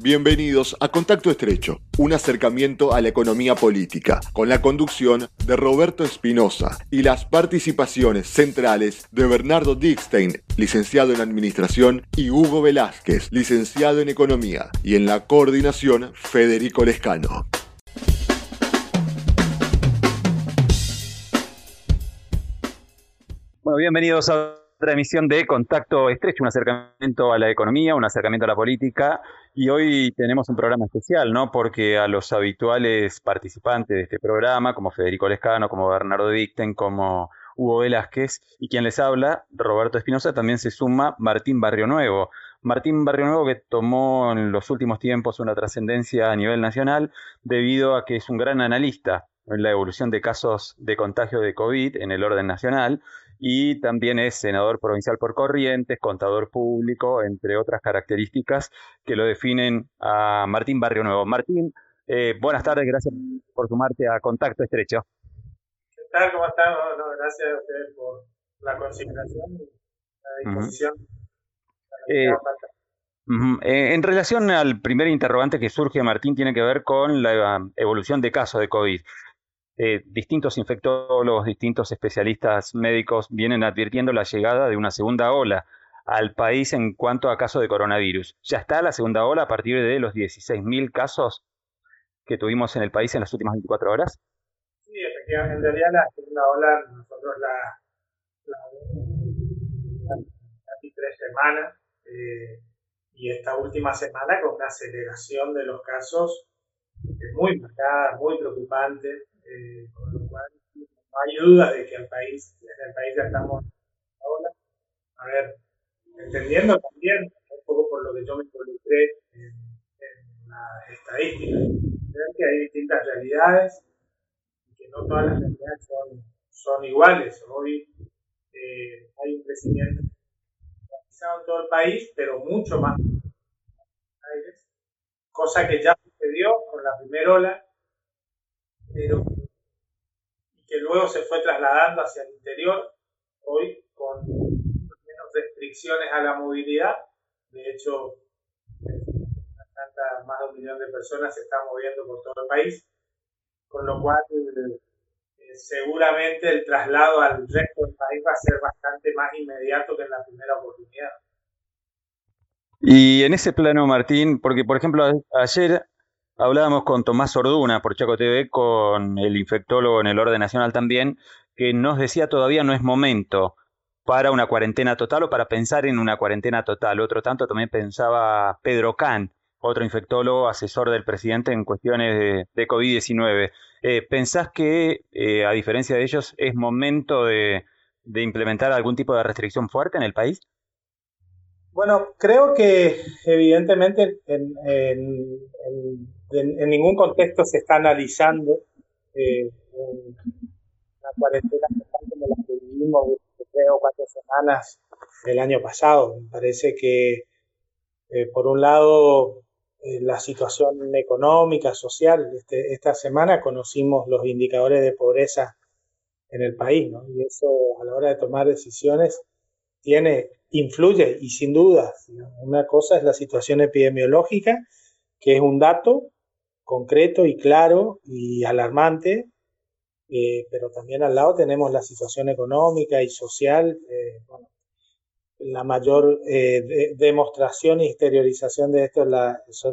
Bienvenidos a Contacto Estrecho, un acercamiento a la economía política, con la conducción de Roberto Espinosa y las participaciones centrales de Bernardo Dickstein, licenciado en Administración, y Hugo Velázquez, licenciado en Economía, y en la coordinación Federico Lescano. Bueno, bienvenidos a otra emisión de Contacto Estrecho, un acercamiento a la economía, un acercamiento a la política. Y hoy tenemos un programa especial, ¿no? Porque a los habituales participantes de este programa, como Federico Lescano, como Bernardo Dicten, como Hugo Velázquez, y quien les habla, Roberto Espinosa, también se suma Martín Barrio Nuevo. Martín Barrio Nuevo que tomó en los últimos tiempos una trascendencia a nivel nacional debido a que es un gran analista en la evolución de casos de contagio de COVID en el orden nacional y también es senador provincial por Corrientes, contador público, entre otras características que lo definen a Martín Barrio Nuevo. Martín, eh, buenas tardes, gracias por sumarte a Contacto Estrecho. ¿Qué tal? ¿Cómo están? gracias a ustedes por la consideración y la disposición. Eh, eh, en relación al primer interrogante que surge, Martín, tiene que ver con la evolución de casos de COVID. Eh, distintos infectólogos, distintos especialistas médicos vienen advirtiendo la llegada de una segunda ola al país en cuanto a casos de coronavirus. ¿Ya está la segunda ola a partir de los 16.000 casos que tuvimos en el país en las últimas 24 horas? Sí, efectivamente. En realidad la segunda ola nosotros la, la casi tres semanas eh, y esta última semana con una aceleración de los casos muy marcada, muy preocupante. Eh, con lo cual no hay duda de que el país, en el país ya estamos ahora. A ver, entendiendo también, un poco por lo que yo me involucré en, las estadísticas, que hay distintas realidades y que no todas las realidades son, son iguales. Hoy eh, hay un crecimiento en todo el país, pero mucho más cosa que ya sucedió con la primera ola, pero que luego se fue trasladando hacia el interior, hoy con menos restricciones a la movilidad. De hecho, más de un millón de personas se están moviendo por todo el país, con lo cual eh, seguramente el traslado al resto del país va a ser bastante más inmediato que en la primera oportunidad. Y en ese plano, Martín, porque por ejemplo ayer Hablábamos con Tomás Orduna por Chaco TV, con el infectólogo en el orden nacional también, que nos decía todavía no es momento para una cuarentena total o para pensar en una cuarentena total. Otro tanto también pensaba Pedro Can, otro infectólogo, asesor del presidente en cuestiones de, COVID-19. Eh, ¿Pensás que, eh, a diferencia de ellos, es momento de, implementar algún tipo de restricción fuerte en el país? Bueno, creo que evidentemente en, ningún contexto se está analizando eh, una cuarentena como la que vivimos tres o cuatro semanas el año pasado. Me parece que, eh, por un lado, eh, la situación económica, social, este, esta semana conocimos los indicadores de pobreza en el país, ¿no? Y eso a la hora de tomar decisiones tiene, influye y sin duda, una cosa es la situación epidemiológica, que es un dato, concreto y claro y alarmante, eh, pero también al lado tenemos la situación económica y social. Eh, la mayor eh, demostración y exteriorización de esto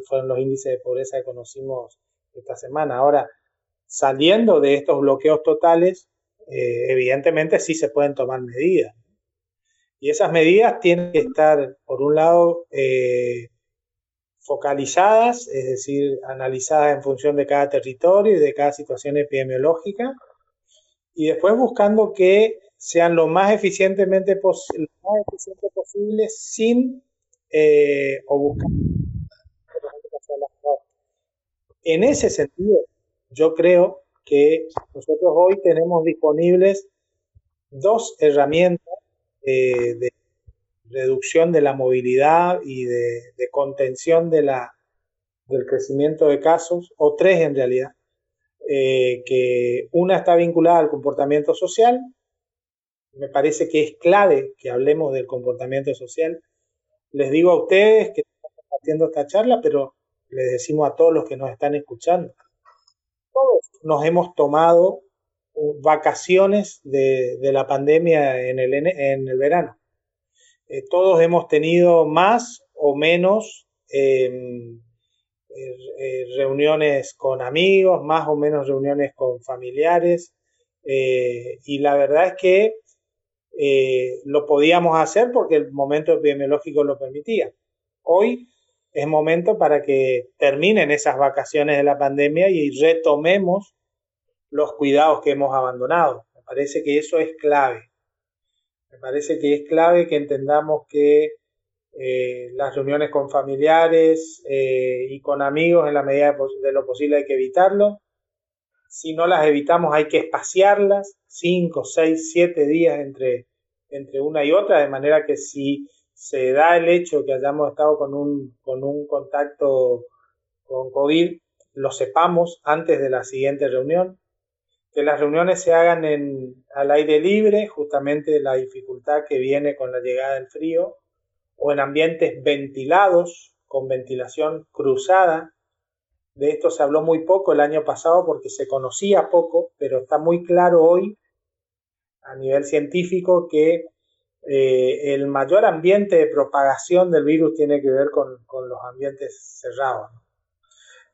fueron los índices de pobreza que conocimos esta semana. Ahora, saliendo de estos bloqueos totales, evidentemente sí se pueden tomar medidas. Y esas medidas tienen que estar, por un lado, focalizadas, es decir, analizadas en función de cada territorio y de cada situación epidemiológica, y después buscando que sean lo más eficientemente posible, posible sin eh, o buscar. En ese sentido, yo creo que nosotros hoy tenemos disponibles dos herramientas eh, de reducción de la movilidad y de, contención de la, del crecimiento de casos, o tres en realidad, eh, que una está vinculada al comportamiento social, me parece que es clave que hablemos del comportamiento social. Les digo a ustedes que estamos compartiendo esta charla, pero les decimos a todos los que nos están escuchando, todos nos hemos tomado vacaciones de, la pandemia en el, en el verano. Eh, todos hemos tenido más o menos em, eh, reuniones con amigos, más o menos reuniones con familiares, y la verdad es que lo podíamos hacer porque el momento epidemiológico lo permitía. Hoy es momento para que terminen esas vacaciones de la pandemia y retomemos los cuidados que hemos abandonado. Me parece que eso es clave. Me parece que es clave que entendamos que eh, las reuniones con familiares eh, y con amigos en la medida de, lo posible hay que evitarlo. Si no las evitamos hay que espaciarlas, 5, 6, 7 días entre, entre una y otra, de manera que si se da el hecho que hayamos estado con un, con un contacto con COVID, lo sepamos antes de la siguiente reunión, que las reuniones se hagan al aire libre, justamente la dificultad que viene con la llegada del frío, o en ambientes ventilados, con ventilación cruzada. De esto se habló muy poco el año pasado porque se conocía poco, pero está muy claro hoy a nivel científico que eh, el mayor ambiente de propagación del virus tiene que ver con, los ambientes cerrados.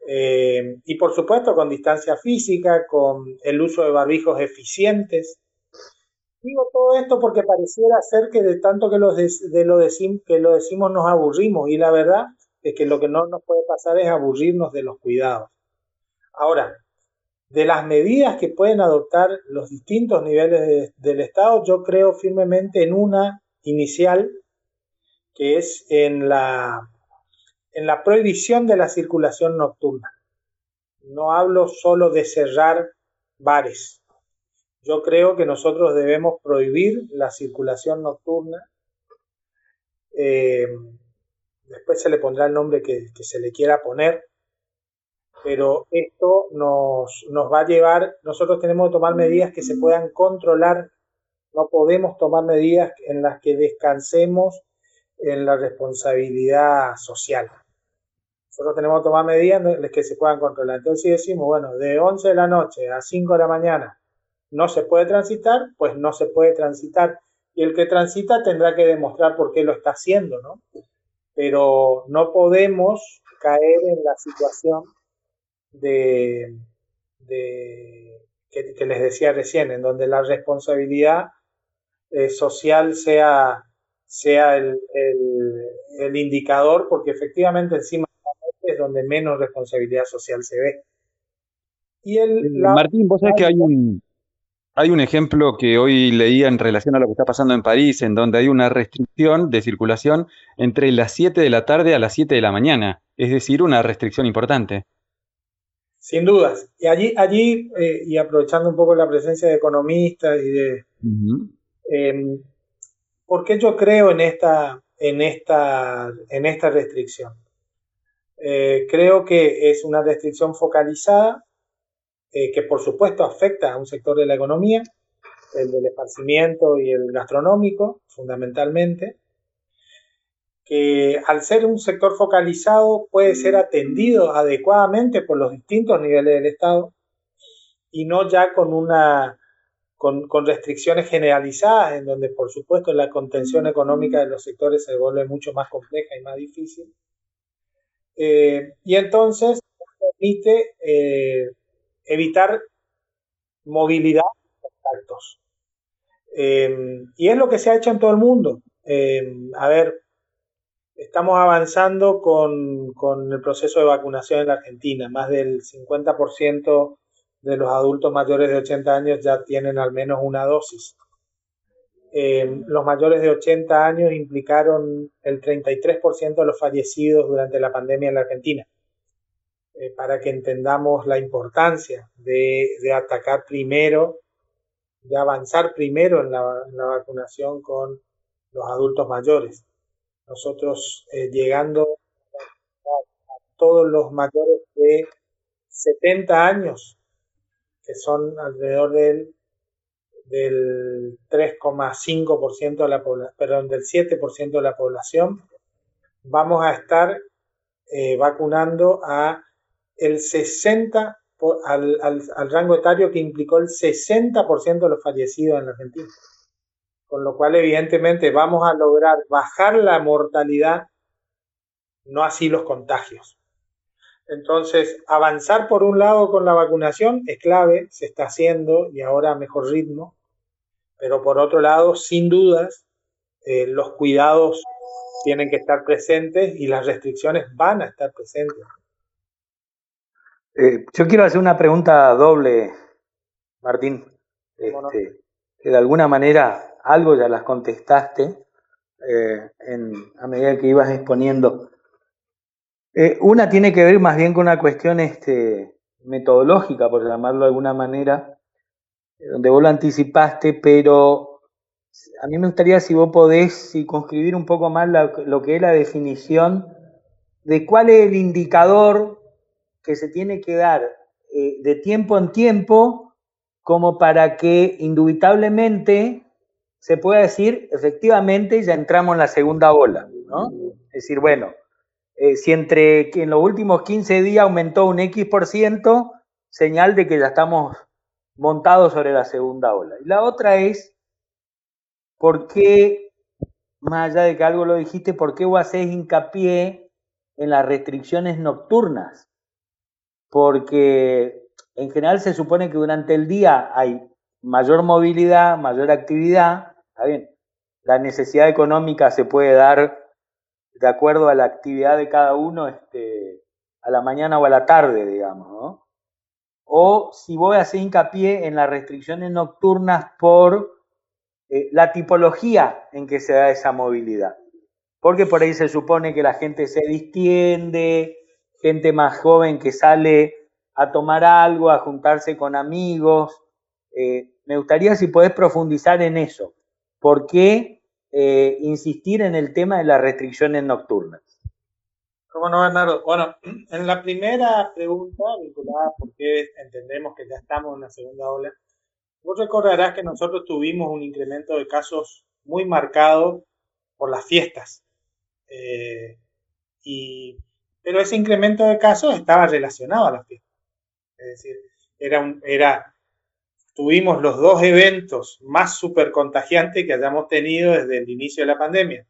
Eh, y por supuesto con distancia física, con el uso de barbijos eficientes. Digo todo esto porque pareciera ser que de tanto que lo, de lo, que lo decimos nos aburrimos y la verdad es que lo que no nos puede pasar es aburrirnos de los cuidados. Ahora, de las medidas que pueden adoptar los distintos niveles del Estado, yo creo firmemente en una inicial, que es en la, en la prohibición de la circulación nocturna. No hablo solo de cerrar bares. Yo creo que nosotros debemos prohibir la circulación nocturna. Eh, después se le pondrá el nombre que se le quiera poner, pero esto nos, nos va a llevar, nosotros tenemos que tomar medidas que se puedan controlar, no podemos tomar medidas en las que descansemos en la responsabilidad social. Nosotros tenemos que tomar medidas que se puedan controlar. Entonces, si decimos, bueno, de 11 de la noche a 5 de la mañana no se puede transitar, pues no se puede transitar. Y el que transita tendrá que demostrar por qué lo está haciendo, ¿no? Pero no podemos caer en la situación de, que, les decía recién, en donde la responsabilidad eh, social sea, sea el, el, indicador, porque efectivamente encima donde menos responsabilidad social se ve. Y el, eh, Martín, vos sabés que hay un, hay un ejemplo que hoy leía en relación a lo que está pasando en París, en donde hay una restricción de circulación entre las 7 de la tarde a las 7 de la mañana, es decir, una restricción importante. Sin dudas. Y allí, allí eh, y aprovechando un poco la presencia de economistas y de... Em, ¿Por qué yo creo en esta, en esta, en esta restricción? Eh, creo que es una restricción focalizada eh, que por supuesto afecta a un sector de la economía, el del esparcimiento y el gastronómico, fundamentalmente, que al ser un sector focalizado puede ser atendido adecuadamente por los distintos niveles del Estado y no ya con una con, restricciones generalizadas en donde por supuesto la contención económica de los sectores se vuelve mucho más compleja y más difícil eh, y entonces permite eh, evitar movilidad de contactos eh, y es lo que se ha hecho en todo el mundo a ver estamos avanzando con, el proceso de vacunación en la Argentina. Más del 50% de los adultos mayores de 80 años ya tienen al menos una dosis. Eh, los mayores de 80 años implicaron el 33% de los fallecidos durante la pandemia en la Argentina. Eh, para que entendamos la importancia de, atacar primero, de avanzar primero en la vacunación con los adultos mayores nosotros eh, llegando a, todos los mayores de 70 años, que son alrededor del, del 3,5% de la población, perdón, del 7% de la población, vamos a estar eh, vacunando a el 60 al, al, rango etario que implicó el 60% de los fallecidos en la Argentina. Con lo cual, evidentemente, vamos a lograr bajar la mortalidad, no así los contagios. Entonces, avanzar por un lado con la vacunación es clave, se está haciendo y ahora a mejor ritmo, pero por otro lado, sin dudas, eh, los cuidados tienen que estar presentes y las restricciones van a estar presentes. Eh, yo quiero hacer una pregunta doble, Martín. Este, que de alguna manera algo ya las contestaste eh, a medida que ibas exponiendo. Eh, una tiene que ver más bien con una cuestión este, metodológica, por llamarlo de alguna manera, donde vos lo anticipaste, pero a mí me gustaría si vos podés circunscribir un poco más lo que es la definición de cuál es el indicador que se tiene que dar eh, de tiempo en tiempo como para que indubitablemente se pueda decir, efectivamente, ya entramos en la segunda ola, ¿no? Es decir, bueno, eh, si entre que en los últimos 15 días aumentó un X por ciento, señal de que ya estamos montados sobre la segunda ola. Y la otra es, ¿por qué, más allá de que algo lo dijiste, por qué vos haces hincapié en las restricciones nocturnas? porque en general se supone que durante el día hay mayor movilidad, mayor actividad, está bien, la necesidad económica se puede dar de acuerdo a la actividad de cada uno este, a la mañana o a la tarde, digamos, ¿no? O si voy a hacer hincapié en las restricciones nocturnas por eh, la tipología en que se da esa movilidad. Porque por ahí se supone que la gente se distiende, gente más joven que sale a tomar algo, a juntarse con amigos. Eh, me gustaría si podés profundizar en eso. ¿Por qué eh, insistir en el tema de las restricciones nocturnas? ¿Cómo no, Bernardo? Bueno, en la primera pregunta, vinculada a por qué entendemos que ya estamos en la segunda ola, vos recordarás que nosotros tuvimos un incremento de casos muy marcado por las fiestas. Eh, y pero ese incremento de casos estaba relacionado a la fiesta. Es decir, era un, era, tuvimos los dos eventos más super contagiantes que hayamos tenido desde el inicio de la pandemia.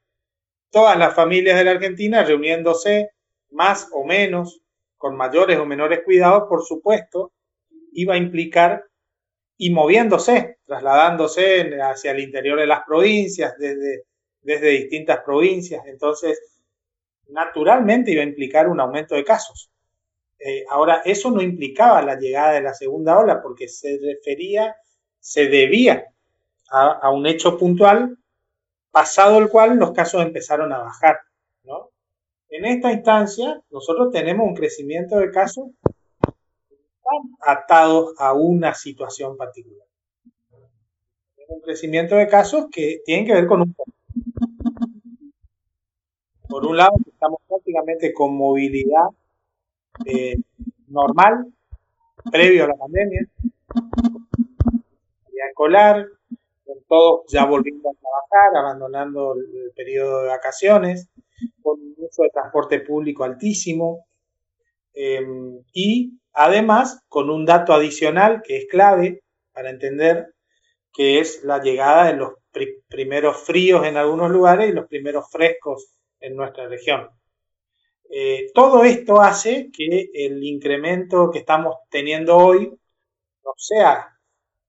Todas las familias de la Argentina reuniéndose más o menos, con mayores o menores cuidados, por supuesto, iba a implicar y moviéndose, trasladándose hacia el interior de las provincias, desde, desde distintas provincias. Entonces, naturalmente iba a implicar un aumento de casos. Eh, ahora, eso no implicaba la llegada de la segunda ola porque se refería, se debía a, un hecho puntual, pasado el cual los casos empezaron a bajar. ¿no? En esta instancia, nosotros tenemos un crecimiento de casos atados a una situación particular. Un crecimiento de casos que tienen que ver con un por un lado, estamos prácticamente con movilidad eh, normal, previo a la pandemia, escolar, todos ya volviendo a trabajar, abandonando el periodo de vacaciones, con un uso de transporte público altísimo, em, y además con un dato adicional que es clave para entender, que es la llegada de los primeros fríos en algunos lugares y los primeros frescos en nuestra región. Eh, todo esto hace que el incremento que estamos teniendo hoy no sea,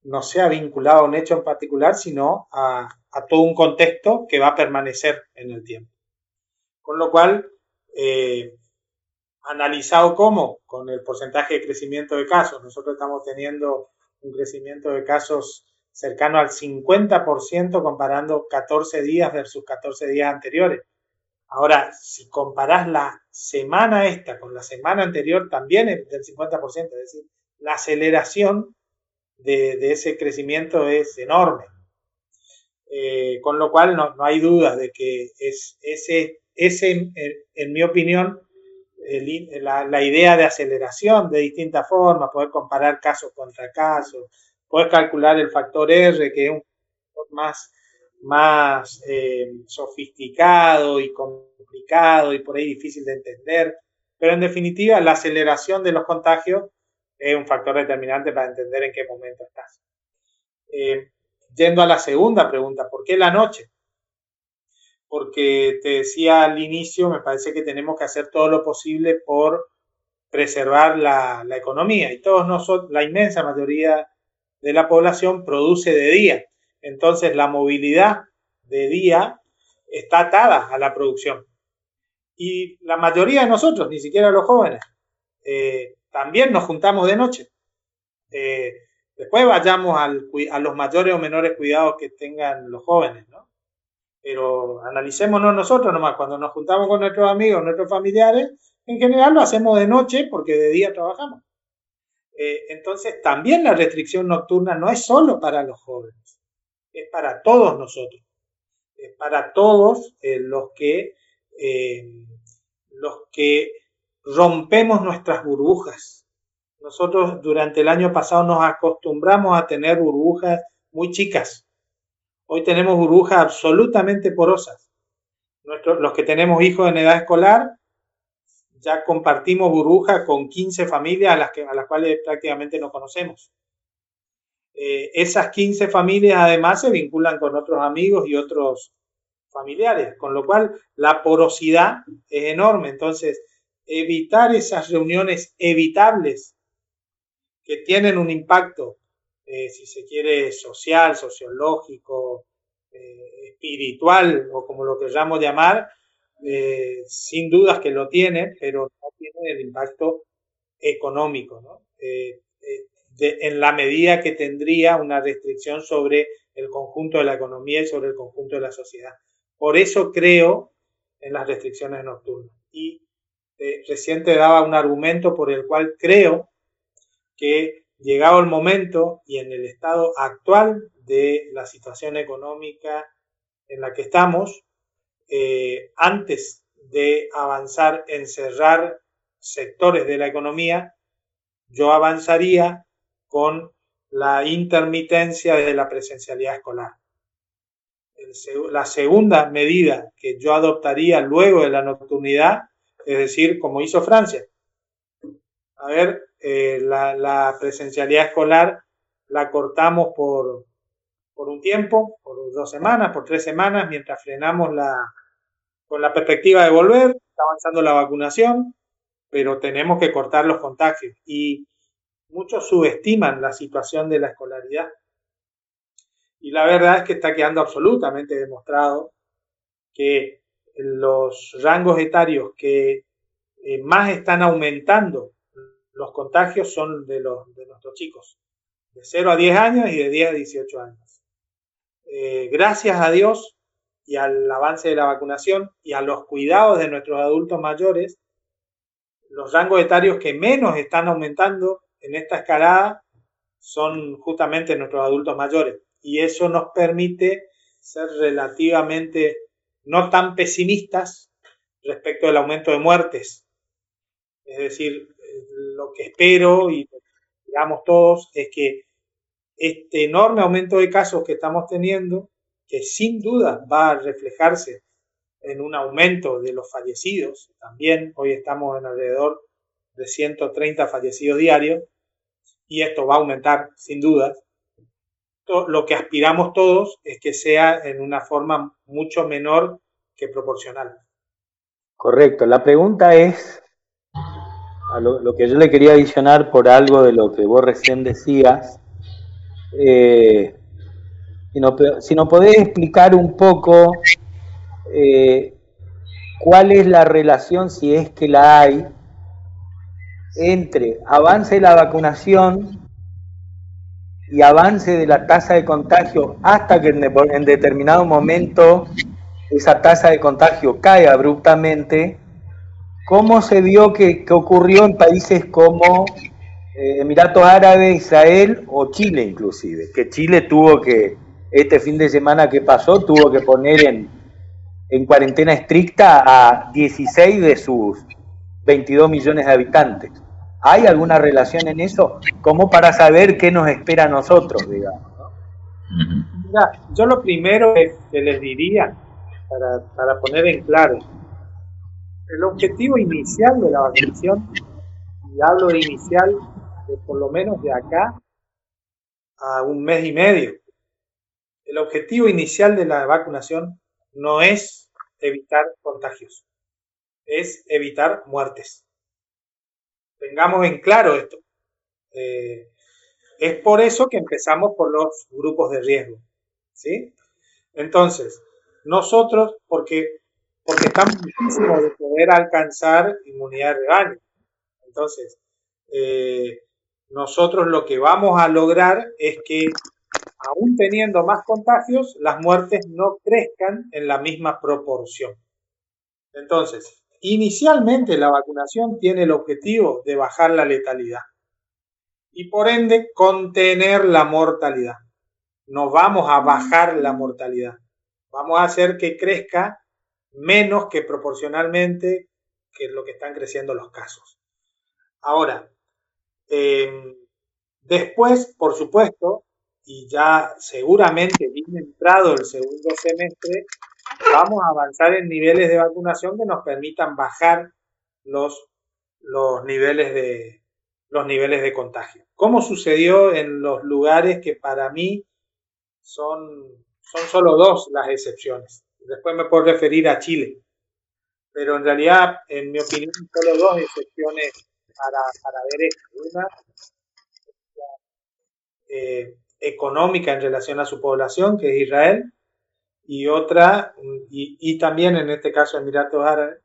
no sea vinculado a un hecho en particular, sino a, todo un contexto que va a permanecer en el tiempo. Con lo cual, eh, analizado cómo, con el porcentaje de crecimiento de casos, nosotros estamos teniendo un crecimiento de casos cercano al 50% comparando 14 días versus 14 días anteriores. Ahora, si comparás la semana esta con la semana anterior, también es del 50%, es decir, la aceleración de, ese crecimiento es enorme. Eh, con lo cual no, hay duda de que es ese, ese en, mi opinión, la, idea de aceleración de distintas formas, poder comparar casos contra casos, poder calcular el factor R, que es un más más eh, sofisticado y complicado y por ahí difícil de entender, Pero en definitiva, la aceleración de los contagios es un factor determinante para entender en qué momento estás. Eh, yendo a la segunda pregunta, ¿por qué la noche? Porque te decía al inicio, me parece que tenemos que hacer todo lo posible por preservar la, economía y todos nosotros, la inmensa mayoría de la población produce de día. Entonces la movilidad de día está atada a la producción. Y la mayoría de nosotros, ni siquiera los jóvenes, eh, también nos juntamos de noche. Eh, después vayamos a los mayores o menores cuidados que tengan los jóvenes, ¿no? Pero analicémonos nosotros nomás, cuando nos juntamos con nuestros amigos, nuestros familiares, en general lo hacemos de noche porque de día trabajamos. Eh, entonces, también la restricción nocturna no es solo para los jóvenes, es para todos nosotros, es para todos eh, los que los que rompemos nuestras burbujas. Nosotros durante el año pasado nos acostumbramos a tener burbujas muy chicas. Hoy tenemos burbujas absolutamente porosas. los que tenemos hijos en edad escolar ya compartimos burbuja con 15 familias a las, que, a las cuales prácticamente no conocemos. Eh, esas 15 familias además se vinculan con otros amigos y otros familiares, con lo cual la porosidad es enorme. Entonces, evitar esas reuniones evitables que tienen un impacto, eh, si se quiere, social, sociológico, eh, espiritual o como lo queramos llamar, eh, sin dudas que lo tiene, pero no tiene el impacto económico, eh, en la medida que tendría una restricción sobre el conjunto de la economía y sobre el conjunto de la sociedad. Por eso creo en las restricciones nocturnas. Y te daba un argumento por el cual creo que llegado el momento y en el estado actual de la situación económica en la que estamos, eh, antes de avanzar en cerrar sectores de la economía, yo avanzaría con la intermitencia de la presencialidad escolar. la segunda medida que yo adoptaría luego de la nocturnidad, es decir, como hizo Francia. A ver, eh, la, presencialidad escolar la cortamos por, por un tiempo, por dos semanas, por tres semanas, mientras frenamos la, con la perspectiva de volver, está avanzando la vacunación, pero tenemos que cortar los contagios. Y muchos subestiman la situación de la escolaridad. Y la verdad es que está quedando absolutamente demostrado que los rangos etarios que eh, más están aumentando los contagios son de, los, de nuestros chicos, de 0 a 10 años y de 10 a 18 años. Eh, gracias a Dios y al avance de la vacunación y a los cuidados de nuestros adultos mayores, los rangos etarios que menos están aumentando en esta escalada son justamente nuestros adultos mayores. Y eso nos permite ser relativamente no tan pesimistas respecto del aumento de muertes. Es decir, lo que espero y digamos todos es que este enorme aumento de casos que estamos teniendo, que sin duda va a reflejarse en un aumento de los fallecidos, también hoy estamos en alrededor de 130 fallecidos diarios, y esto va a aumentar sin duda. Lo que aspiramos todos es que sea en una forma mucho menor que proporcional. Correcto. La pregunta es, a lo, que yo le quería adicionar por algo de lo que vos recién decías, eh, si, nos podés explicar un poco eh, cuál es la relación, si es que la hay, entre avance de la vacunación y avance de la tasa de contagio hasta que en, determinado momento esa tasa de contagio cae abruptamente, ¿cómo se vio que ocurrió en países como eh, Emiratos Árabes, Israel o Chile inclusive, que Chile tuvo que, este fin de semana que pasó, tuvo que poner en, en cuarentena estricta a 16 de sus 22 millones de habitantes. ¿Hay alguna relación en eso? Como para saber qué nos espera a nosotros, digamos. yo lo primero que les diría, para, para poner en claro, el objetivo inicial de la vacunación, y hablo de inicial de por lo menos de acá a un mes y medio, el objetivo inicial de la vacunación no es evitar contagios, es evitar muertes. Tengamos en claro esto. Eh, es por eso que empezamos por los grupos de riesgo. ¿sí? Entonces, nosotros, porque, porque estamos muchísimo de poder alcanzar inmunidad de rebaño. Entonces, eh, nosotros lo que vamos a lograr es que, aún teniendo más contagios, las muertes no crezcan en la misma proporción. Entonces, inicialmente la vacunación tiene el objetivo de bajar la letalidad y por ende contener la mortalidad. No vamos a bajar la mortalidad, vamos a hacer que crezca menos que proporcionalmente que lo que están creciendo los casos. Ahora, em, después, por supuesto, y ya seguramente bien entrado el segundo semestre, vamos a avanzar en niveles de vacunación que nos permitan bajar los, los, niveles, de, los niveles de contagio. Como sucedió en los lugares que para mí son, son solo dos las excepciones. Después me puedo referir a Chile. Pero en realidad, en mi opinión, solo dos excepciones para, para ver esto. Una, eh, económica en relación a su población, que es Israel, y otra, y, y también en este caso Emiratos Árabes,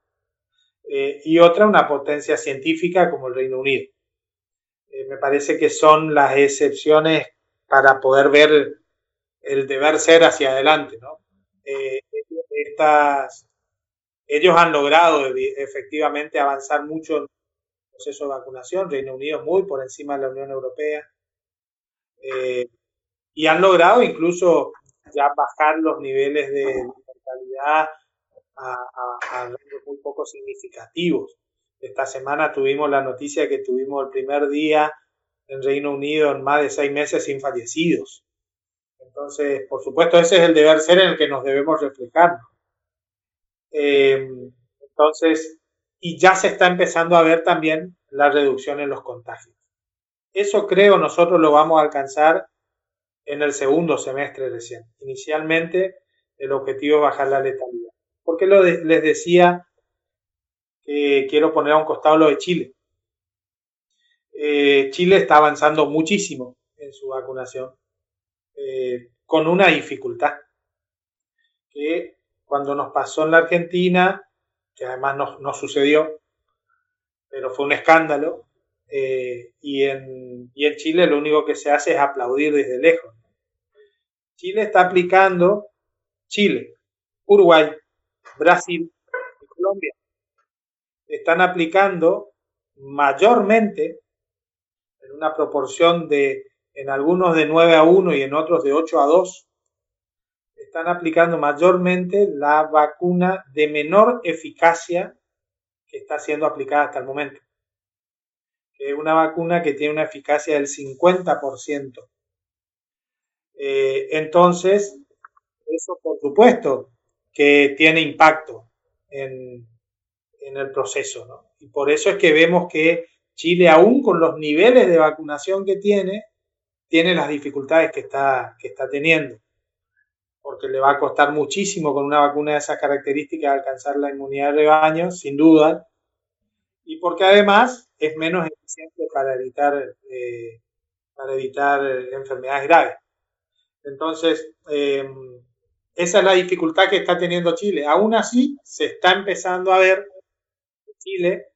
eh, y otra una potencia científica como el Reino Unido. Eh, me parece que son las excepciones para poder ver el deber ser hacia adelante. ¿no? Eh, estas, ellos han logrado efectivamente avanzar mucho en el proceso de vacunación, Reino Unido muy por encima de la Unión Europea, eh, y han logrado incluso ya bajar los niveles de mortalidad a, a, a muy poco significativos. Esta semana tuvimos la noticia que tuvimos el primer día en Reino Unido en más de seis meses sin fallecidos. Entonces, por supuesto, ese es el deber ser en el que nos debemos reflejar. Eh, entonces, y ya se está empezando a ver también la reducción en los contagios. Eso creo nosotros lo vamos a alcanzar en el segundo semestre recién. Inicialmente, el objetivo es bajar la letalidad. ¿Por qué lo les decía que quiero poner a un costado lo de Chile? Eh, Chile está avanzando muchísimo en su vacunación eh, con una dificultad, que cuando nos pasó en la Argentina, que además no, sucedió, pero fue un escándalo, eh, y, en, y en Chile lo único que se hace es aplaudir desde lejos. Chile está aplicando, Chile, Uruguay, Brasil y Colombia, están aplicando mayormente en una proporción de en algunos de 9 a 1 y en otros de 8 a 2, están aplicando mayormente la vacuna de menor eficacia que está siendo aplicada hasta el momento. es una vacuna que tiene una eficacia del 50%. Eh, entonces, eso por supuesto que tiene impacto en, en el proceso. ¿no? Y por eso es que vemos que Chile, aún con los niveles de vacunación que tiene, tiene las dificultades que está, que está teniendo, porque le va a costar muchísimo con una vacuna de esas características alcanzar la inmunidad de rebaño, sin duda, y porque además es menos eficiente para evitar, eh, para evitar enfermedades graves. Entonces, eh, esa es la dificultad que está teniendo Chile. Aún así, se está empezando a ver Chile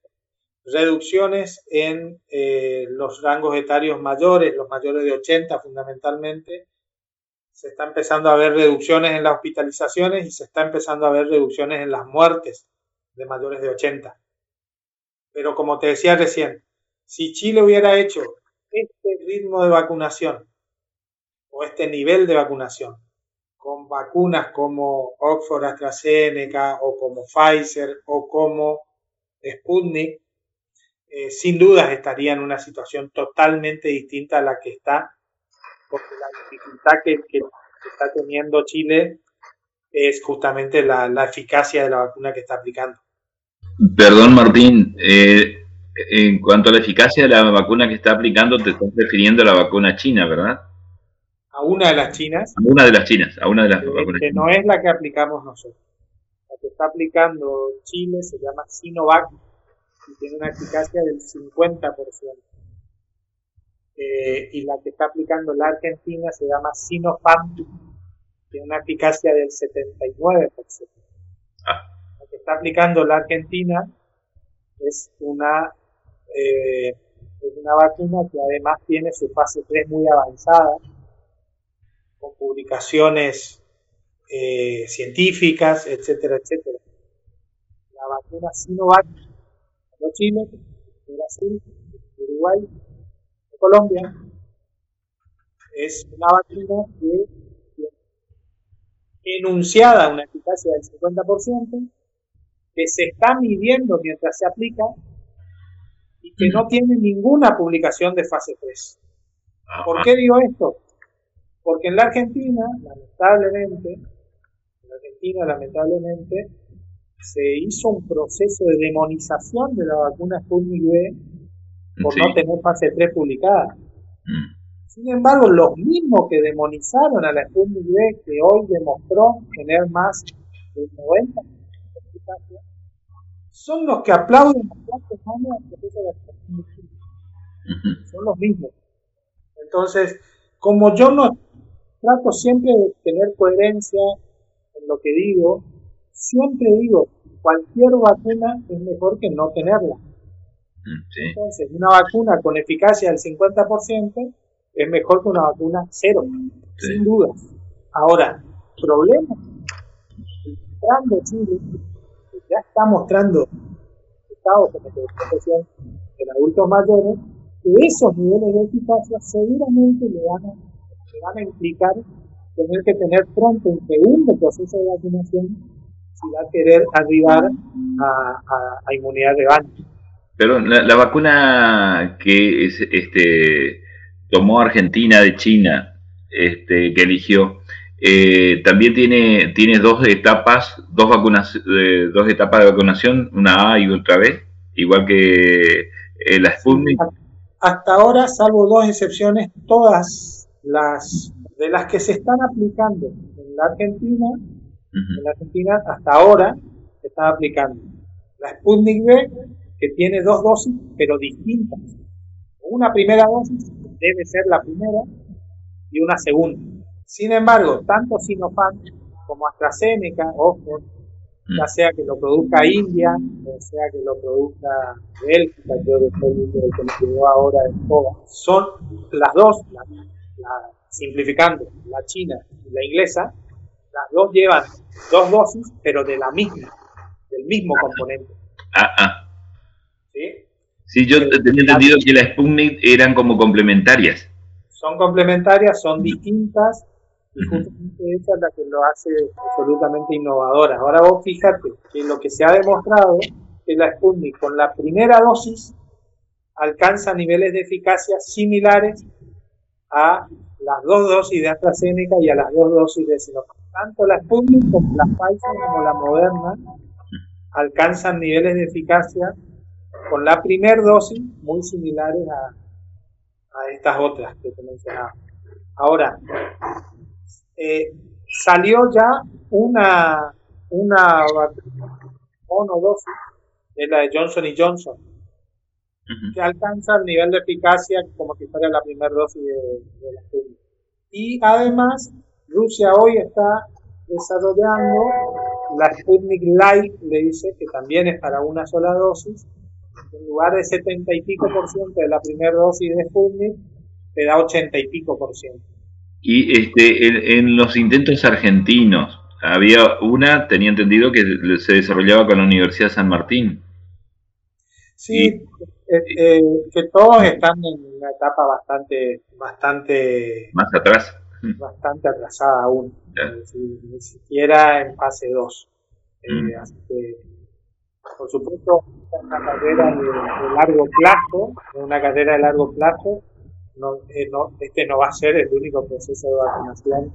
reducciones en eh, los rangos etarios mayores, los mayores de 80 fundamentalmente. Se está empezando a ver reducciones en las hospitalizaciones y se está empezando a ver reducciones en las muertes de mayores de 80. Pero como te decía recién, si Chile hubiera hecho este ritmo de vacunación o este nivel de vacunación con vacunas como Oxford AstraZeneca o como Pfizer o como Sputnik, eh, sin dudas estaría en una situación totalmente distinta a la que está, porque la dificultad que, está teniendo Chile es justamente la, eficacia de la vacuna que está aplicando. Perdón, Martín. Eh, en cuanto a la eficacia de la vacuna que está aplicando, te estás refiriendo a la vacuna china, ¿verdad? A una de las chinas. A una de las chinas, a una de las vacunas. Que no es la que aplicamos nosotros. Que está aplicando Chile se llama Sinovac y tiene una eficacia del 50%. Eh, y la que está aplicando la Argentina se llama Sinopharm, tiene una eficacia del 79%. Ah. La que está aplicando la Argentina es una, eh, es una vacuna que además tiene su fase 3 muy avanzada, con publicaciones eh, científicas, etcétera, etcétera. La vacuna Sinovac, de Chile, de Brasil, de Uruguay, Colombia es una vacuna que enunciada una eficacia del 50%, que se está midiendo mientras se aplica y que no tiene ninguna publicación de fase 3. ¿Por qué digo esto? Porque en la Argentina, lamentablemente, en la Argentina, lamentablemente, se hizo un proceso de demonización de la vacuna Sputnik V por no tener fase 3 publicada. Mm. Sin embargo, los mismos que demonizaron a la Sputnik V, que hoy demostró tener más del 90% de eficacia, son los que aplauden Son los mismos. Entonces, como yo no trato siempre de tener coherencia en lo que digo, siempre digo, cualquier vacuna es mejor que no tenerla. Entonces, una vacuna con eficacia del 50% es mejor que una vacuna cero, sin duda. Ahora, problema, mostrando Chile, ya está mostrando Estados como en adultos mayores, que esos niveles de eficacia seguramente le van a, le van a implicar tener que tener pronto un segundo proceso de vacunación si va a querer arribar a, a inmunidad de. Pero la, vacuna que es, este, tomó Argentina de China, este, que eligió, eh, también tiene, tiene dos etapas, dos vacunas, eh, dos etapas de vacunación, una A y otra B, igual que eh, la Sputnik. Hasta ahora, salvo dos excepciones, todas las de las que se están aplicando en la Argentina, en la Argentina hasta ahora se están aplicando. La Sputnik B que tiene dos dosis, pero distintas. Una primera dosis debe ser la primera y una segunda. Sin embargo, tanto Sinopharm como AstraZeneca, ojo, mm. ya sea que lo produzca India, o sea que lo produzca Bélgica, yo después que lo ahora en Coba, son las dos, simplificando, la china y la inglesa, las dos llevan dos dosis, pero de la misma, del mismo componente. Ah, ah. ¿sí? yo tenía entendido que las Sputnik eran como complementarias. Son complementarias, son distintas y justamente esa es la que lo hace absolutamente innovadora. Ahora vos fíjate que lo que se ha demostrado es que la Sputnik con la primera dosis alcanza niveles de eficacia similares a las dos dosis de AstraZeneca y a las dos dosis de Sinopharm. Tanto la Sputnik como la Pfizer como la Moderna alcanzan niveles de eficacia con la primera dosis muy similares a, a, estas otras que te mencionaba. Ahora, eh, salió ya una, una monodosis, de la de Johnson y Johnson, que alcanza el nivel de eficacia como si fuera la primera dosis de, de la Sputnik. Y además, Rusia hoy está desarrollando la Sputnik Light, le dice que también es para una sola dosis, en lugar de 70 y pico por ciento de la primera dosis de Sputnik, te da 80 y pico por ciento. Y este, en, los intentos argentinos, había una, tenía entendido que se desarrollaba con la Universidad de San Martín. Sí, eh, que todos están en una etapa bastante, bastante... Más atrás. Bastante atrasada aún. Ni, siquiera en fase 2. Eh, mm. así que por supuesto, es una carrera de, largo plazo, una carrera de largo plazo. No, eh, no, este no va a ser el único proceso de vacunación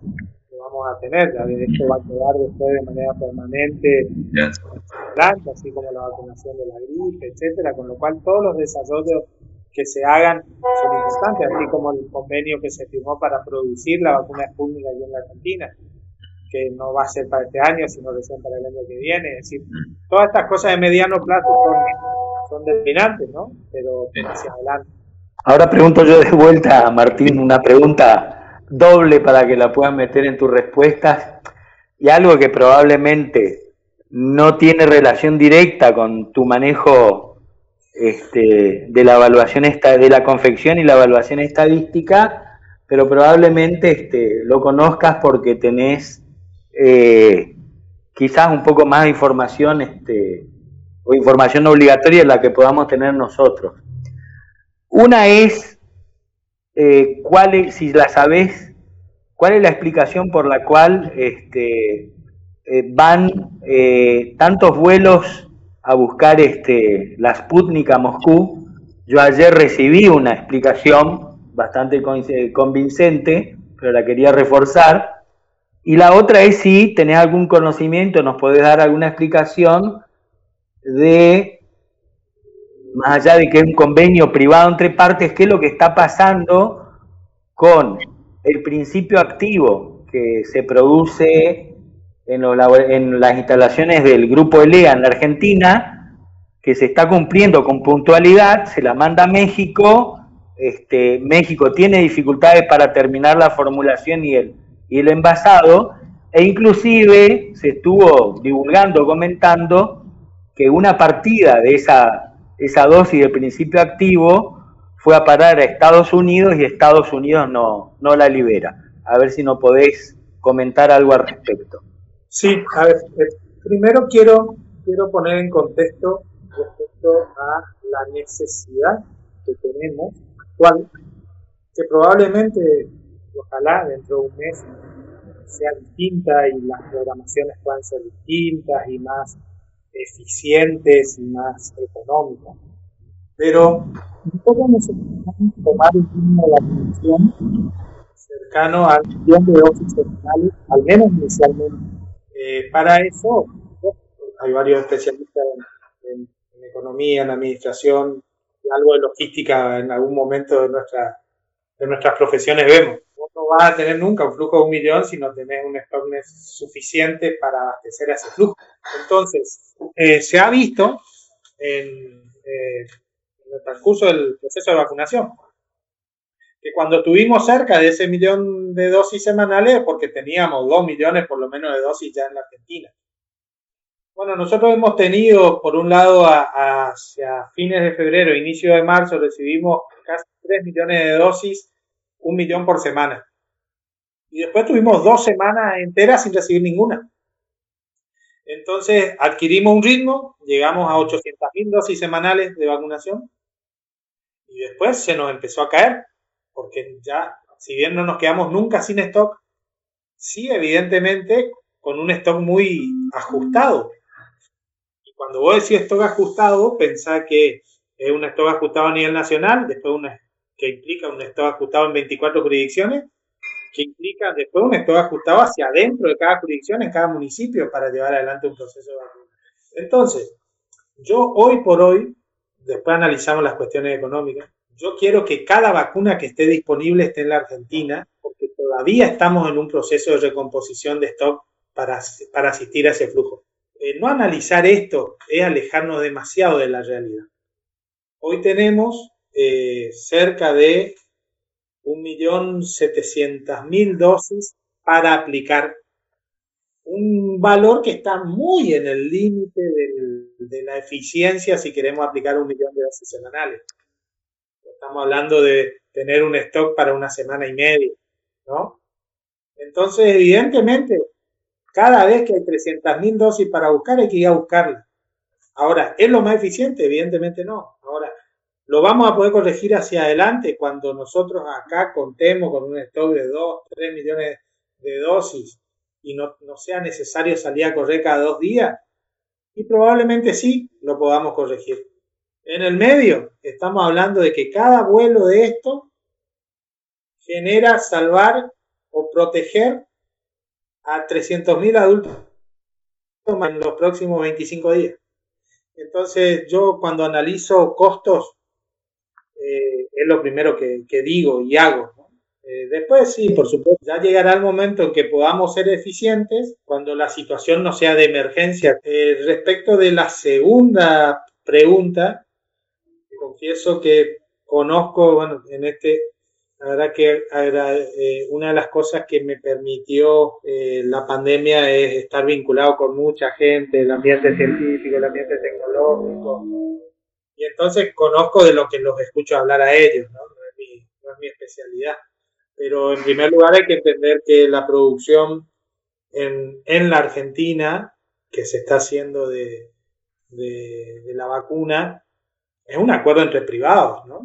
vamos a tener. Esto va a quedar después de manera permanente así como la vacunación de la gripe, etcétera, con lo cual todos los desarrollos que se hagan son importantes, así como el convenio que se firmó para producir la vacuna pública allí en la Argentina, que no va a ser para este año, sino recién para el año que viene. Es decir, todas estas cosas de mediano plazo son, son determinantes, ¿no? Pero hacia adelante. Ahora pregunto yo de vuelta a Martín una pregunta doble para que la puedas meter en tus respuestas y algo que probablemente no tiene relación directa con tu manejo este, de la evaluación de la confección y la evaluación estadística, pero probablemente este, lo conozcas porque tenés eh, quizás un poco más de información este, o información obligatoria en la que podamos tener nosotros. Una es, eh, cuál es, si la sabés, cuál es la explicación por la cual este, eh, van eh, tantos vuelos a buscar este, la Sputnik a Moscú. Yo ayer recibí una explicación bastante convincente, pero la quería reforzar. Y la otra es si tenés algún conocimiento, nos podés dar alguna explicación de más allá de que es un convenio privado entre partes, qué es lo que está pasando con el principio activo que se produce en, las instalaciones del grupo ELEA en la Argentina, que se está cumpliendo con puntualidad, se la manda a México, este, México tiene dificultades para terminar la formulación y el, y el envasado, e inclusive se estuvo divulgando, comentando, que una partida de esa esa dosis de principio activo fue a parar a Estados Unidos y Estados Unidos no, no la libera. A ver si no podéis comentar algo al respecto. Sí, a ver, eh, primero quiero, quiero poner en contexto respecto a la necesidad que tenemos actual, que probablemente, ojalá dentro de un mes sea distinta y las programaciones puedan ser distintas y más eficientes y más económicas. Pero nosotros necesitamos tomar de atención cercano al millón de dosis al menos inicialmente. Eh, para eso, hay varios especialistas en, economía, en administración, algo de logística en algún momento de, nuestra, de nuestras profesiones vemos no vas a tener nunca un flujo de un millón si no tenés un stock suficiente para abastecer a ese flujo. Entonces, eh, se ha visto en, eh, en, el transcurso del proceso de vacunación que cuando tuvimos cerca de ese millón de dosis semanales, porque teníamos dos millones por lo menos de dosis ya en la Argentina. Bueno, nosotros hemos tenido, por un lado, hacia fines de febrero, inicio de marzo, recibimos casi 3 millones de dosis un millón por semana. Y después tuvimos dos semanas enteras sin recibir ninguna. Entonces adquirimos un ritmo, llegamos a 800.000 dosis semanales de vacunación y después se nos empezó a caer, porque ya, si bien no nos quedamos nunca sin stock, sí evidentemente con un stock muy ajustado. Y cuando vos decís stock ajustado, pensá que es un stock ajustado a nivel nacional, después una que implica un estado ajustado en 24 jurisdicciones, que implica después un estado ajustado hacia adentro de cada jurisdicción, en cada municipio, para llevar adelante un proceso de vacuna. Entonces, yo hoy por hoy, después analizamos las cuestiones económicas, yo quiero que cada vacuna que esté disponible esté en la Argentina, porque todavía estamos en un proceso de recomposición de stock para, para asistir a ese flujo. Eh, no analizar esto es alejarnos demasiado de la realidad. Hoy tenemos eh, cerca de 1.700.000 dosis para aplicar. Un valor que está muy en el límite de la eficiencia si queremos aplicar un millón de dosis semanales. Estamos hablando de tener un stock para una semana y media, ¿no? Entonces, evidentemente, cada vez que hay 300.000 dosis para buscar, hay que ir a buscarla. Ahora, ¿es lo más eficiente? Evidentemente no. Ahora, lo vamos a poder corregir hacia adelante cuando nosotros acá contemos con un stock de 2, 3 millones de dosis y no, sea necesario salir a correr cada dos días. Y probablemente sí lo podamos corregir. En el medio, estamos hablando de que cada vuelo de esto genera salvar o proteger a 300.000 adultos en los próximos 25 días. Entonces yo cuando analizo costos, eh, es lo primero que, digo y hago. Eh, después sí, por supuesto, ya llegará el momento en que podamos ser eficientes cuando la situación no sea de emergencia. Eh, respecto de la segunda pregunta, confieso que conozco, bueno, en este, la verdad que una de las cosas que me permitió la pandemia es estar vinculado con mucha gente, el ambiente científico, el ambiente tecnológico, y entonces conozco de lo que los escucho hablar a ellos, ¿no? No es mi, especialidad. Pero en primer lugar hay que entender que la producción en, en la Argentina que se está haciendo de, de, la vacuna es un acuerdo entre privados, ¿no?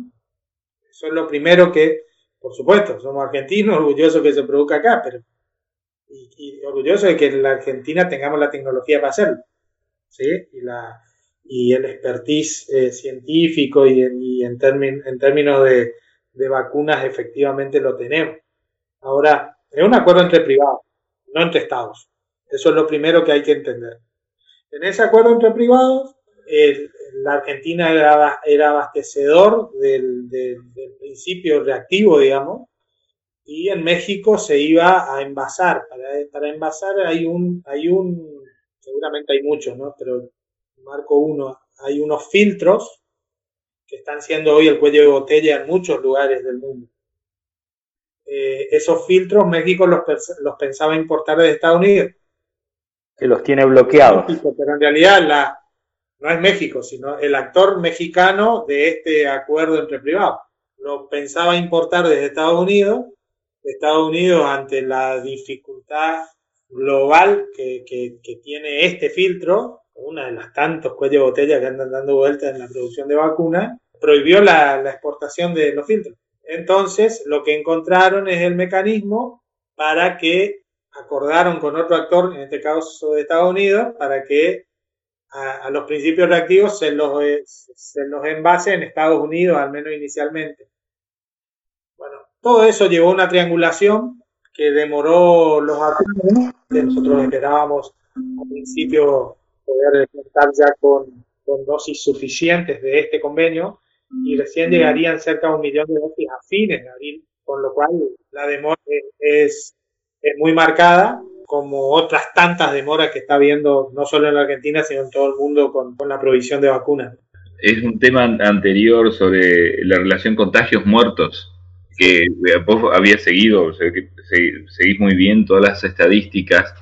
Eso es lo primero que, por supuesto, somos argentinos, orgullosos que se produzca acá, pero y, y orgullosos de que en la Argentina tengamos la tecnología para hacerlo, ¿sí? Y la, y el expertise eh, científico y, en, en, términos de, vacunas efectivamente lo tenemos. Ahora, es un acuerdo entre privados, no entre estados. Eso es lo primero que hay que entender. En ese acuerdo entre privados, la Argentina era, era abastecedor del, principio reactivo, digamos, y en México se iba a envasar. Para, para envasar hay un, hay un, seguramente hay muchos, ¿no? Pero marco uno, hay unos filtros que están siendo hoy el cuello de botella en muchos lugares del mundo. Eh, esos filtros México los, los, pensaba importar de Estados Unidos. Que los tiene bloqueados. Pero en realidad la, no es México, sino el actor mexicano de este acuerdo entre privados. Lo pensaba importar desde Estados Unidos. Estados Unidos, ante la dificultad global que, que tiene este filtro, una de las tantos cuellos de botella que andan dando vueltas en la producción de vacunas, prohibió la, exportación de los filtros. Entonces, lo que encontraron es el mecanismo para que acordaron con otro actor, en este caso de Estados Unidos, para que a, los principios reactivos se los, eh, se los envase en Estados Unidos, al menos inicialmente. Bueno, todo eso llevó a una triangulación que demoró los años que nosotros esperábamos al principio poder contar ya con, dosis suficientes de este convenio y recién llegarían cerca de un millón de dosis a fines de abril, con lo cual la demora es, es muy marcada, como otras tantas demoras que está habiendo no solo en la Argentina, sino en todo el mundo con, la provisión de vacunas. Es un tema anterior sobre la relación contagios-muertos, que vos habías seguido, seguís muy bien todas las estadísticas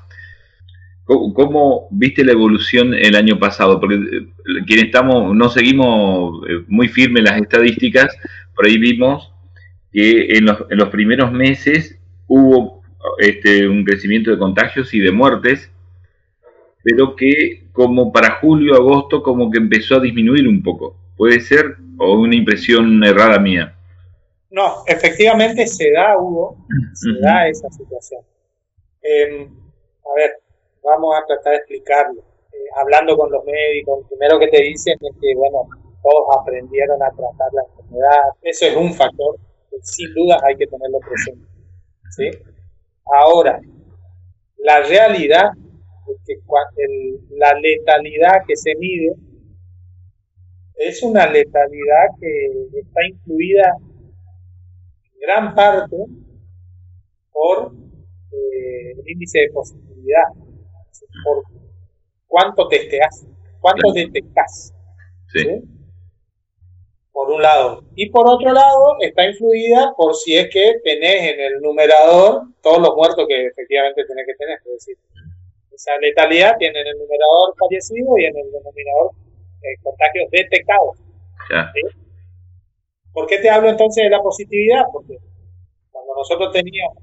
¿Cómo, viste la evolución el año pasado? Porque eh, quienes estamos, no seguimos eh, muy firmes las estadísticas, por ahí vimos que en los, primeros meses hubo este, un crecimiento de contagios y de muertes, pero que como para julio, agosto, como que empezó a disminuir un poco. ¿Puede ser o una impresión errada mía? No, efectivamente se da, Hugo, se da esa situación. Em, a ver, vamos a tratar de explicarlo. Eh, hablando con los médicos, primero que te dicen es que, bueno, todos aprendieron a tratar la enfermedad. Eso es un factor que sin duda hay que tenerlo presente. ¿sí? Ahora, la realidad es que la letalidad que se mide es una letalidad que está incluida en gran parte por eh, el índice de positividad por cuánto testeas, cuánto detectas. Por un lado. Y por otro lado, está influida por si es que tenés en el numerador todos los muertos que efectivamente tenés que tener. Es decir, esa letalidad tiene en el numerador fallecido y en el denominador eh, contagios detectados. ¿Por qué te hablo entonces de la positividad? Porque cuando nosotros teníamos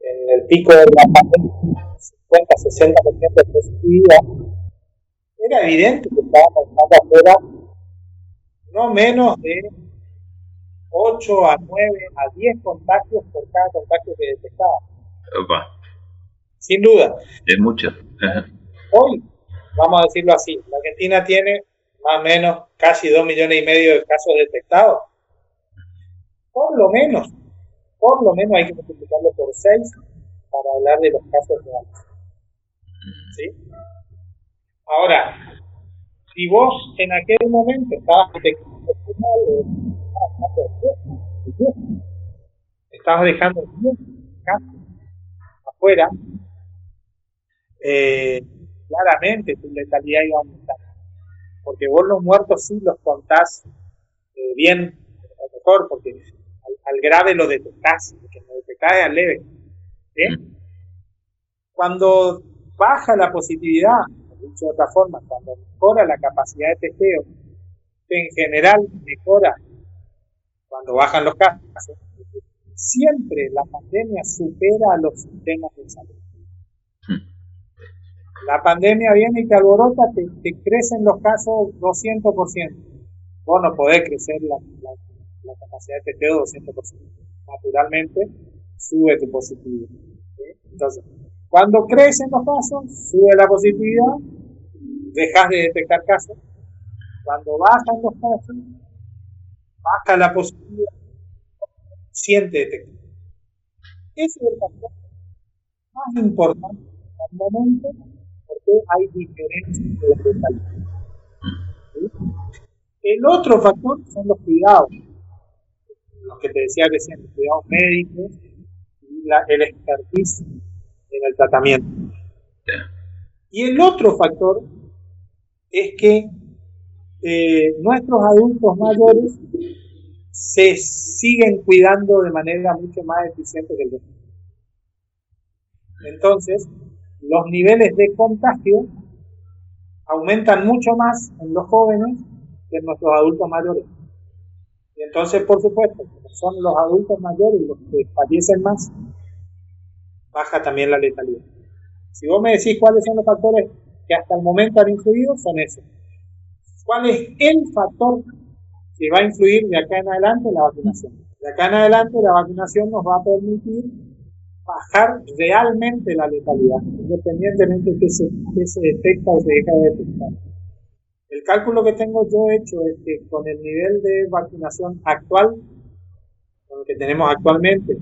en el pico de la pandemia 50, 60% de positividad, era evidente que estábamos dejando afuera no menos de 8 a 9 a 10 contagios por cada contagio que detectaba. Sin duda. Es mucho. Hoy, vamos a decirlo así, la Argentina tiene más o menos casi 2 millones y medio de casos detectados. Por lo menos, por lo menos hay que multiplicarlo por 6 para hablar de los casos reales. ¿Sí? Ahora, si vos en aquel momento estabas estabas dejando afuera, eh, claramente tu letalidad iba a aumentar. Porque vos los muertos sí los contás eh, bien, o mejor, porque al, grave lo detectás, que lo detectás es al leve. Mm. Cuando baja la positividad, dicho de otra forma, cuando mejora la capacidad de testeo, en general mejora cuando bajan los casos, siempre la pandemia supera a los sistemas de salud. Hmm. La pandemia viene y te alborota, te, crecen los casos 200%. Vos no podés crecer la, capacidad de testeo 200%. Naturalmente, sube tu positividad. Entonces, cuando crecen los casos, sube la positividad, dejas de detectar casos. Cuando bajan los casos, baja la positividad, siente detectar. Ese es el factor más importante al momento porque hay diferencias de letalidad. El otro factor son los cuidados, los que te decía recién, los cuidados médicos y el expertise en el tratamiento. Y el otro factor es que eh, nuestros adultos mayores se siguen cuidando de manera mucho más eficiente que el resto. Entonces, los niveles de contagio aumentan mucho más en los jóvenes que en nuestros adultos mayores. Y entonces, por supuesto, son los adultos mayores los que fallecen más, baja también la letalidad. Si vos me decís cuáles son los factores que hasta el momento han influido, son esos. ¿Cuál es el factor que va a influir de acá en adelante? La vacunación. De acá en adelante la vacunación nos va a permitir bajar realmente la letalidad, independientemente de que se, que se detecta o se deja de detectar. El cálculo que tengo yo hecho es que con el nivel de vacunación actual, con el que tenemos actualmente,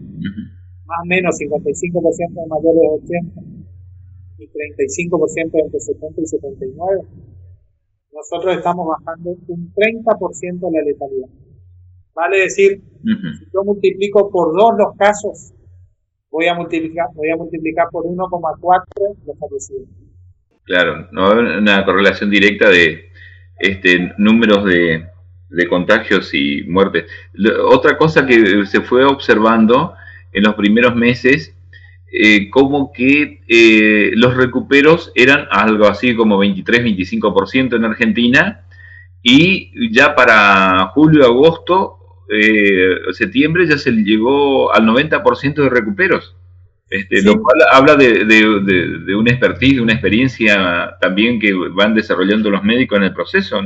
más o menos 55% de mayores de 80 y 35% entre 70 y 79, nosotros estamos bajando un 30% de la letalidad. Vale decir, si yo multiplico por dos los casos, voy a multiplicar, voy a multiplicar por 1,4 los fallecidos. Claro, no hay una correlación directa de este números de, de contagios y muertes. Otra cosa que se fue observando en los primeros meses, eh, como que eh, los recuperos eran algo así como 23-25% en Argentina y ya para julio, agosto, eh, septiembre ya se llegó al 90% de recuperos. Este, Lo cual habla de, de, de, una expertise, de una experiencia también que van desarrollando los médicos en el proceso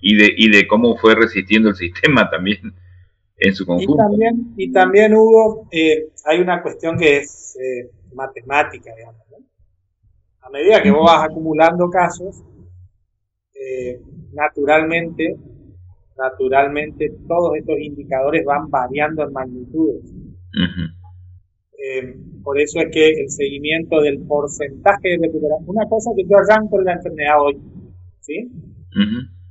y de, y de cómo fue resistiendo el sistema también en su conjunto. Y también, y también hubo, eh, hay una cuestión que es eh, matemática, digamos. A medida que vos vas acumulando casos, eh, naturalmente, naturalmente todos estos indicadores van variando en magnitudes. por eso es que el seguimiento del porcentaje de recuperación, una cosa que yo arranco la enfermedad hoy, ¿sí?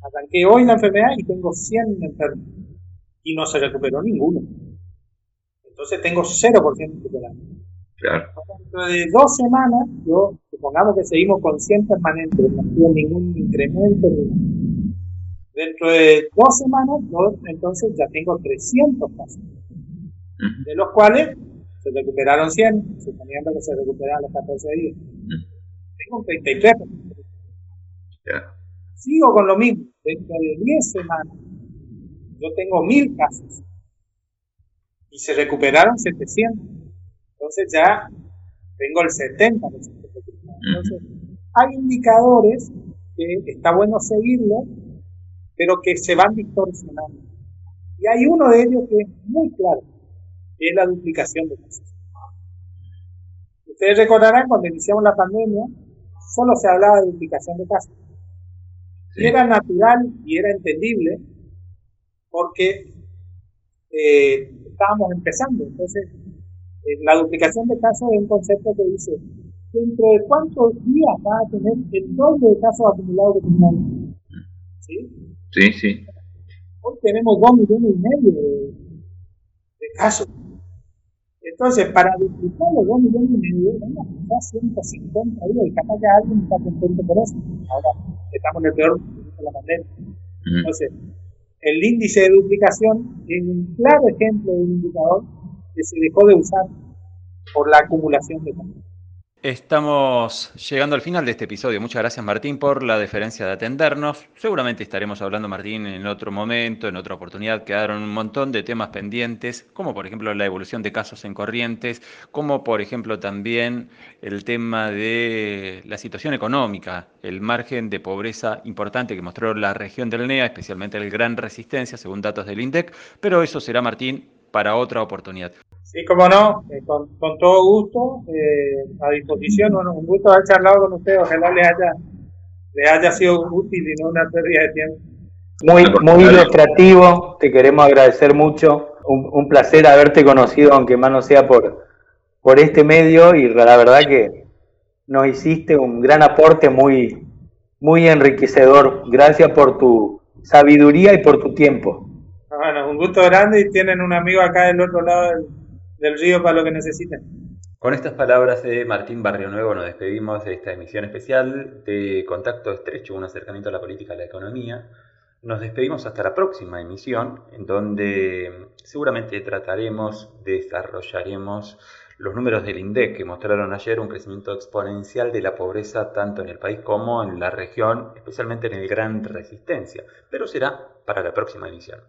Arranqué hoy la enfermedad y tengo 100 enfermos y no se recuperó ninguno. Entonces tengo 0% recuperado. Claro. Dentro de dos semanas, yo supongamos que seguimos con 100 permanentes, no tuvo ningún incremento. Dentro de dos semanas, yo entonces ya tengo 300 casos, de los cuales se recuperaron 100, suponiendo que se recuperaron los 14 días. Tengo un 33. Sigo con lo mismo. Dentro de 10 semanas, yo tengo mil casos y se recuperaron 700. Entonces ya tengo el 70%. Entonces, hay indicadores que está bueno seguirlo, pero que se van distorsionando. Y hay uno de ellos que es muy claro, que es la duplicación de casos. Ustedes recordarán cuando iniciamos la pandemia, solo se hablaba de duplicación de casos. Y era natural y era entendible porque eh, estábamos empezando. Entonces, eh, la duplicación de casos es un concepto que dice, dentro de cuántos días va a tener el doble de casos acumulados que tenemos. ¿sí? Sí, sí. Hoy tenemos dos millones y medio de, casos. Entonces, para duplicar los dos millones y medio, vamos a pasar 150 días y capaz que alguien está contento por eso. Ahora estamos en el peor de la pandemia. Entonces, el índice de duplicación es un claro ejemplo de un indicador que se dejó de usar por la acumulación de datos. Estamos llegando al final de este episodio. Muchas gracias Martín por la deferencia de atendernos. Seguramente estaremos hablando Martín en otro momento, en otra oportunidad. Quedaron un montón de temas pendientes, como por ejemplo la evolución de casos en corrientes, como por ejemplo también el tema de la situación económica, el margen de pobreza importante que mostró la región del NEA, especialmente el Gran Resistencia, según datos del INDEC. Pero eso será Martín para otra oportunidad. Sí, como no, eh, con, todo gusto, eh, a disposición. Bueno, un gusto haber charlado con ustedes. Ojalá les haya, les haya sido útil y no una pérdida de tiempo. Muy, muy ilustrativo, te queremos agradecer mucho. Un, placer haberte conocido, aunque más no sea por, por este medio, y la verdad que nos hiciste un gran aporte muy, muy enriquecedor. Gracias por tu sabiduría y por tu tiempo. Bueno, un gusto grande y tienen un amigo acá del otro lado del, del río para lo que necesiten. Con estas palabras de Martín Barrio Nuevo nos despedimos de esta emisión especial de Contacto Estrecho, un acercamiento a la política y la economía. Nos despedimos hasta la próxima emisión, en donde seguramente trataremos, desarrollaremos los números del INDEC que mostraron ayer un crecimiento exponencial de la pobreza tanto en el país como en la región, especialmente en el Gran Resistencia, pero será para la próxima emisión.